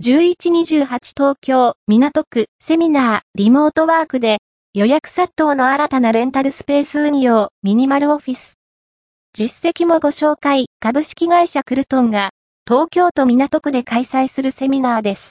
1128東京、港区、セミナー、リモートワークで、予約殺到の新たなレンタルスペース運用、ミニマルオフィス。実績もご紹介、株式会社クルトンが、東京都港区で開催するセミナーです。